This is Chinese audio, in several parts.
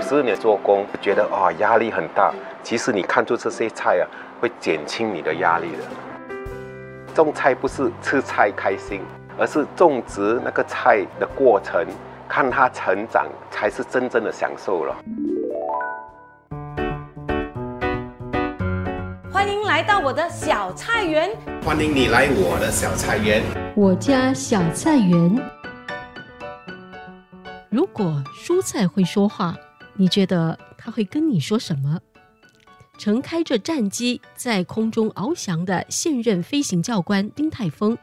有时你做工觉得啊、压力很大，其实你看出这些菜啊，会减轻你的压力的。种菜不是吃菜开心，而是种植那个菜的过程，看它成长，才是真正的享受了。欢迎来到我的小菜园。欢迎你来我的小菜园。我家小菜园。如果蔬菜会说话，你觉得他会跟你说什么？乘开着战机在空中翱翔的现任飞行教官丁泰峰，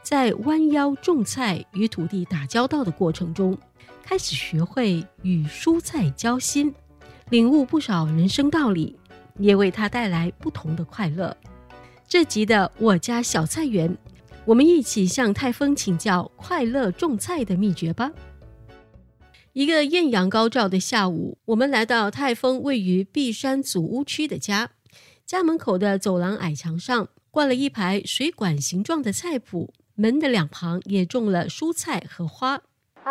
在弯腰种菜与土地打交道的过程中，开始学会与蔬菜交心，领悟不少人生道理，也为他带来不同的快乐。这集的我家小菜园，我们一起向泰峰请教快乐种菜的秘诀吧。一个艳阳高照的下午，我们来到泰丰位于碧山祖屋区的家。家门口的走廊矮墙上挂了一排水管形状的菜谱，门的两旁也种了蔬菜和花。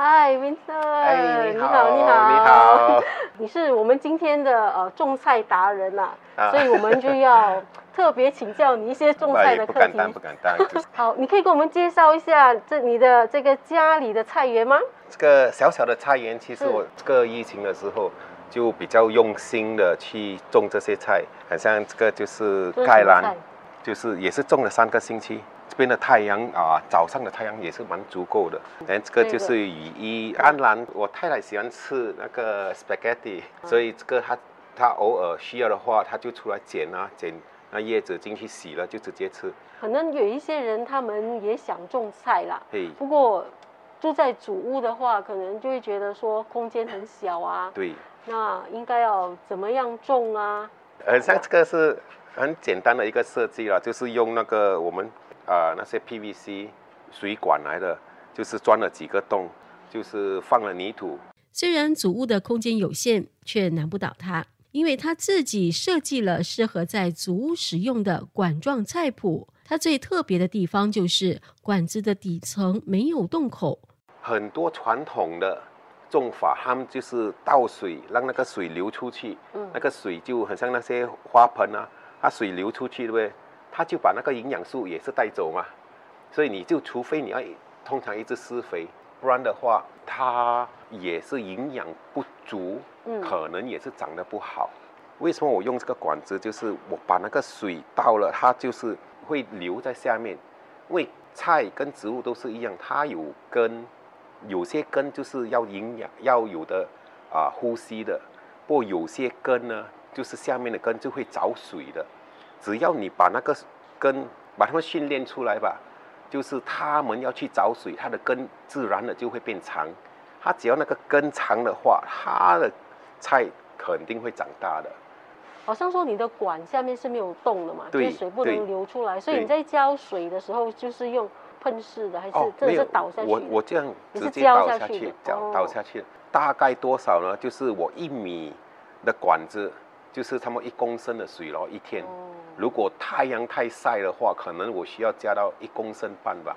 嗨，Vincent，哎，你好，你好，你好，你 是我们今天的呃种菜达人呐、啊所以我们就要特别请教你一些种菜的课题。不敢当，不敢当。好，你可以给我们介绍一下这你的这个家里的菜园吗？这个小小的菜园，其实我这个疫情的时候就比较用心的去种这些菜，好像这个就是盖兰就是也是种了三个星期。这边的太阳啊，早上的太阳也是蛮足够的。然后这个就是雨衣甘蓝，我太太喜欢吃那个 spaghetti，所以这个她她偶尔需要的话，她就出来捡啊捡那叶子进去洗了就直接吃。可能有一些人他们也想种菜啦，嘿，不过住在主屋的话，可能就会觉得说空间很小啊，对。那应该要怎么样种啊？呃，像这个是很简单的一个设计了，就是用那个我们呃那些 PVC 水管来的，就是钻了几个洞，就是放了泥土。虽然祖屋的空间有限，却难不倒他，因为他自己设计了适合在祖屋使用的管状菜谱。它最特别的地方就是管子的底层没有洞口，很多传统的种法，他们就是倒水，让那个水流出去，嗯那个水就很像那些花盆啊，它水流出去，对不对？它就把那个营养素也是带走嘛。所以你就除非你要通常一直施肥，不然的话，它也是营养不足，嗯可能也是长得不好。为什么我用这个管子？就是我把那个水倒了，它就是会留在下面。因为菜跟植物都是一样，它有根，有些根就是要营养要有的啊、呼吸的，不过有些根呢，就是下面的根就会找水的。只要你把那个根把它们训练出来吧，就是它们要去找水，它的根自然的就会变长。它只要那个根长的话，它的菜肯定会长大的。好像说你的管下面是没有洞的嘛，就对是水不能流出来，所以你在浇水的时候就是用喷式的，还是真的是倒下去？我我这样直接倒下去，倒下去，大概多少呢？就是我一米的管子，就是他们一公升的水咯，一天。哦如果太阳太晒的话，可能我需要加到一公升半吧。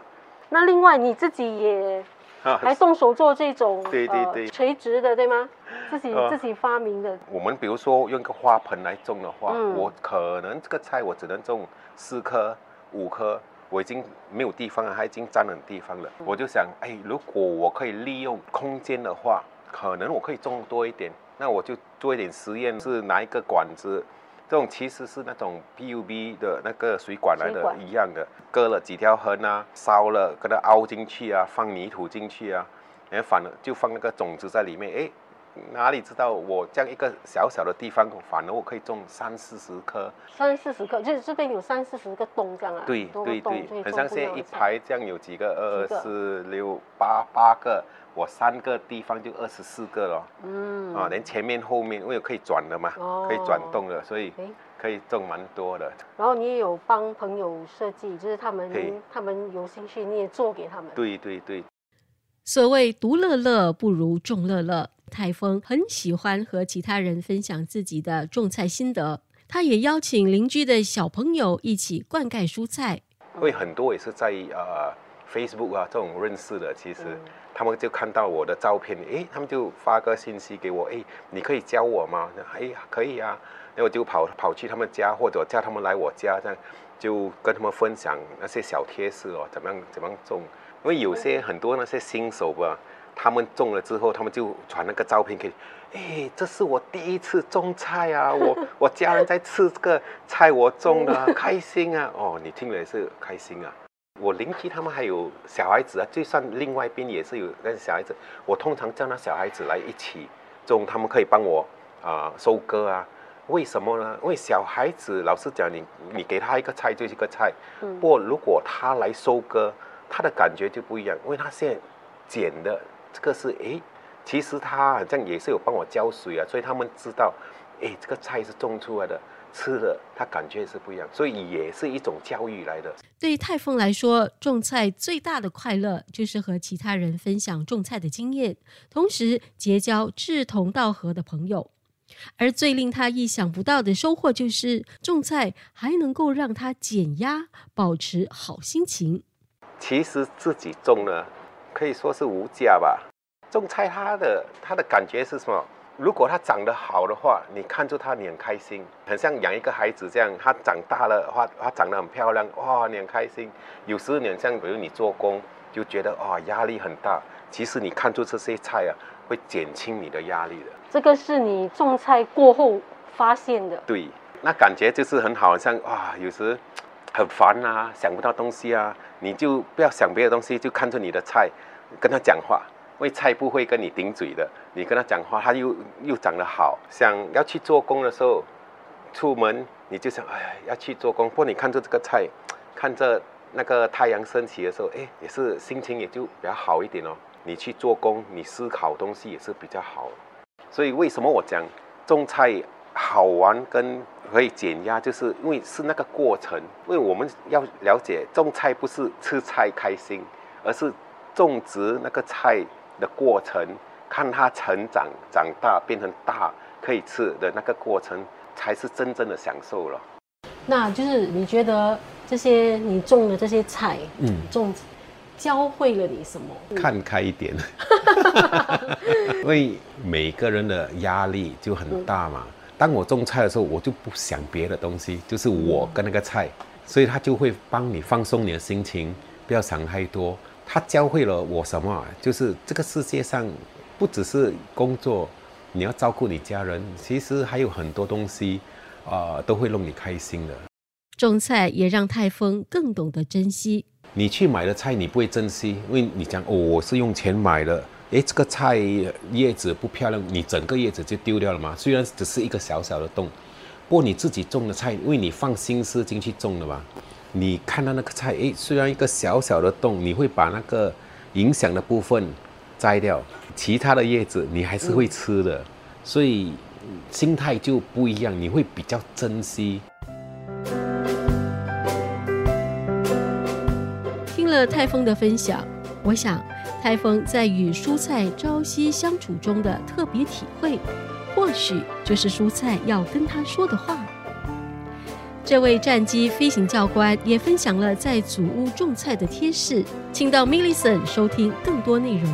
那另外你自己也啊还动手做这种对对对呃、垂直的，对吗？自己、呃自己发明的，我们比如说用一个花盆来种的话，嗯我可能这个菜我只能种四颗、五颗，我已经没有地方了，它已经占了地方了。嗯我就想，哎，如果我可以利用空间的话，可能我可以种多一点。那我就做一点实验，是拿一个管子，这种其实是那种 PUB 的那个水管来的管。一样的，割了几条痕啊，烧了，给它凹进去啊，放泥土进去啊，然后反而就放那个种子在里面，哎，哪里知道我这样一个小小的地方，反而我可以种三四十棵，三四十棵，就是这边有三四十个洞这样啊，对对对很像现在一排这样有几个，二二四六八八个，我三个地方就二十四个了，嗯。啊，连前面后面因为可以转的嘛，哦。可以转动的，所以可以种蛮多的。然后你也有帮朋友设计，就是他们他们有兴趣，你也做给他们。对对对，所谓独乐乐不如众乐乐，泰丰很喜欢和其他人分享自己的种菜心得。他也邀请邻居的小朋友一起灌溉蔬菜。因为很多也是在呃 Facebook 啊这种认识的，其实嗯他们就看到我的照片，诶，他们就发个信息给我，诶，你可以教我吗？哎，可以啊。那我就跑跑去他们家，或者叫他们来我家，这样就跟他们分享那些小贴士哦，怎么样怎么样种。因为有些很多那些新手吧，他们种了之后，他们就传那个照片给，哎，这是我第一次种菜啊，我 我家人在吃这个菜，我种的，开心啊。哦，你听了也是开心啊。我邻居他们还有小孩子啊，就算另外一边也是有那小孩子，我通常叫那小孩子来一起种，他们可以帮我啊收割啊。为什么呢？因为小孩子老实讲，你你给他一个菜就是一个菜，不过如果他来收割，他的感觉就不一样，因为他现在捡的这个是诶，其实他好像也是有帮我浇水啊，所以他们知道，诶，这个菜是种出来的，吃的他感觉是不一样，所以也是一种教育来的。对泰丰来说，种菜最大的快乐就是和其他人分享种菜的经验，同时结交志同道合的朋友。而最令他意想不到的收获，就是种菜还能够让他减压，保持好心情。其实自己种呢，可以说是无价吧。种菜它的它的感觉是什么？如果它长得好的话，你看着它你很开心，很像养一个孩子这样。它长大了的话，它长得很漂亮，哇，你很开心。有时你像比如你做工就觉得啊压力很大，其实你看出这些菜啊，会减轻你的压力的。这个是你种菜过后发现的，对，那感觉就是很好，像哇，有时很烦啊，想不到东西啊，你就不要想别的东西，就看着你的菜，跟他讲话，因为菜不会跟你顶嘴的，你跟他讲话，他又又长得好，想要去做工的时候，出门你就想，哎，要去做工，不过你看着这个菜，看着那个太阳升起的时候，哎，也是心情也就比较好一点哦。你去做工，你思考东西也是比较好。所以为什么我讲种菜好玩跟可以减压，就是因为是那个过程。因为我们要了解种菜不是吃菜开心，而是种植那个菜的过程，看它成长、长大变成大可以吃的那个过程，才是真正的享受了。那就是你觉得这些你种的这些菜，嗯，种。教会了你什么？看开一点，因为每个人的压力就很大嘛。当我种菜的时候，我就不想别的东西，就是我跟那个菜，所以他就会帮你放松你的心情，不要想太多。他教会了我什么？就是这个世界上不只是工作，你要照顾你家人，其实还有很多东西啊，都会弄你开心的。种菜也让泰丰更懂得珍惜。你去买的菜，你不会珍惜，因为你讲哦，我是用钱买的，诶，这个菜叶子不漂亮，你整个叶子就丢掉了嘛。虽然只是一个小小的洞，不过你自己种的菜，因为你放心思进去种的嘛。你看到那个菜，诶，虽然一个小小的洞，你会把那个影响的部分摘掉，其他的叶子你还是会吃的，所以心态就不一样，你会比较珍惜。听了泰丰的分享，我想台风在与蔬菜朝夕相处中的特别体会，或许就是蔬菜要跟他说的话。这位战机飞行教官也分享了在祖屋种菜的贴士，请到 Millison 收听更多内容。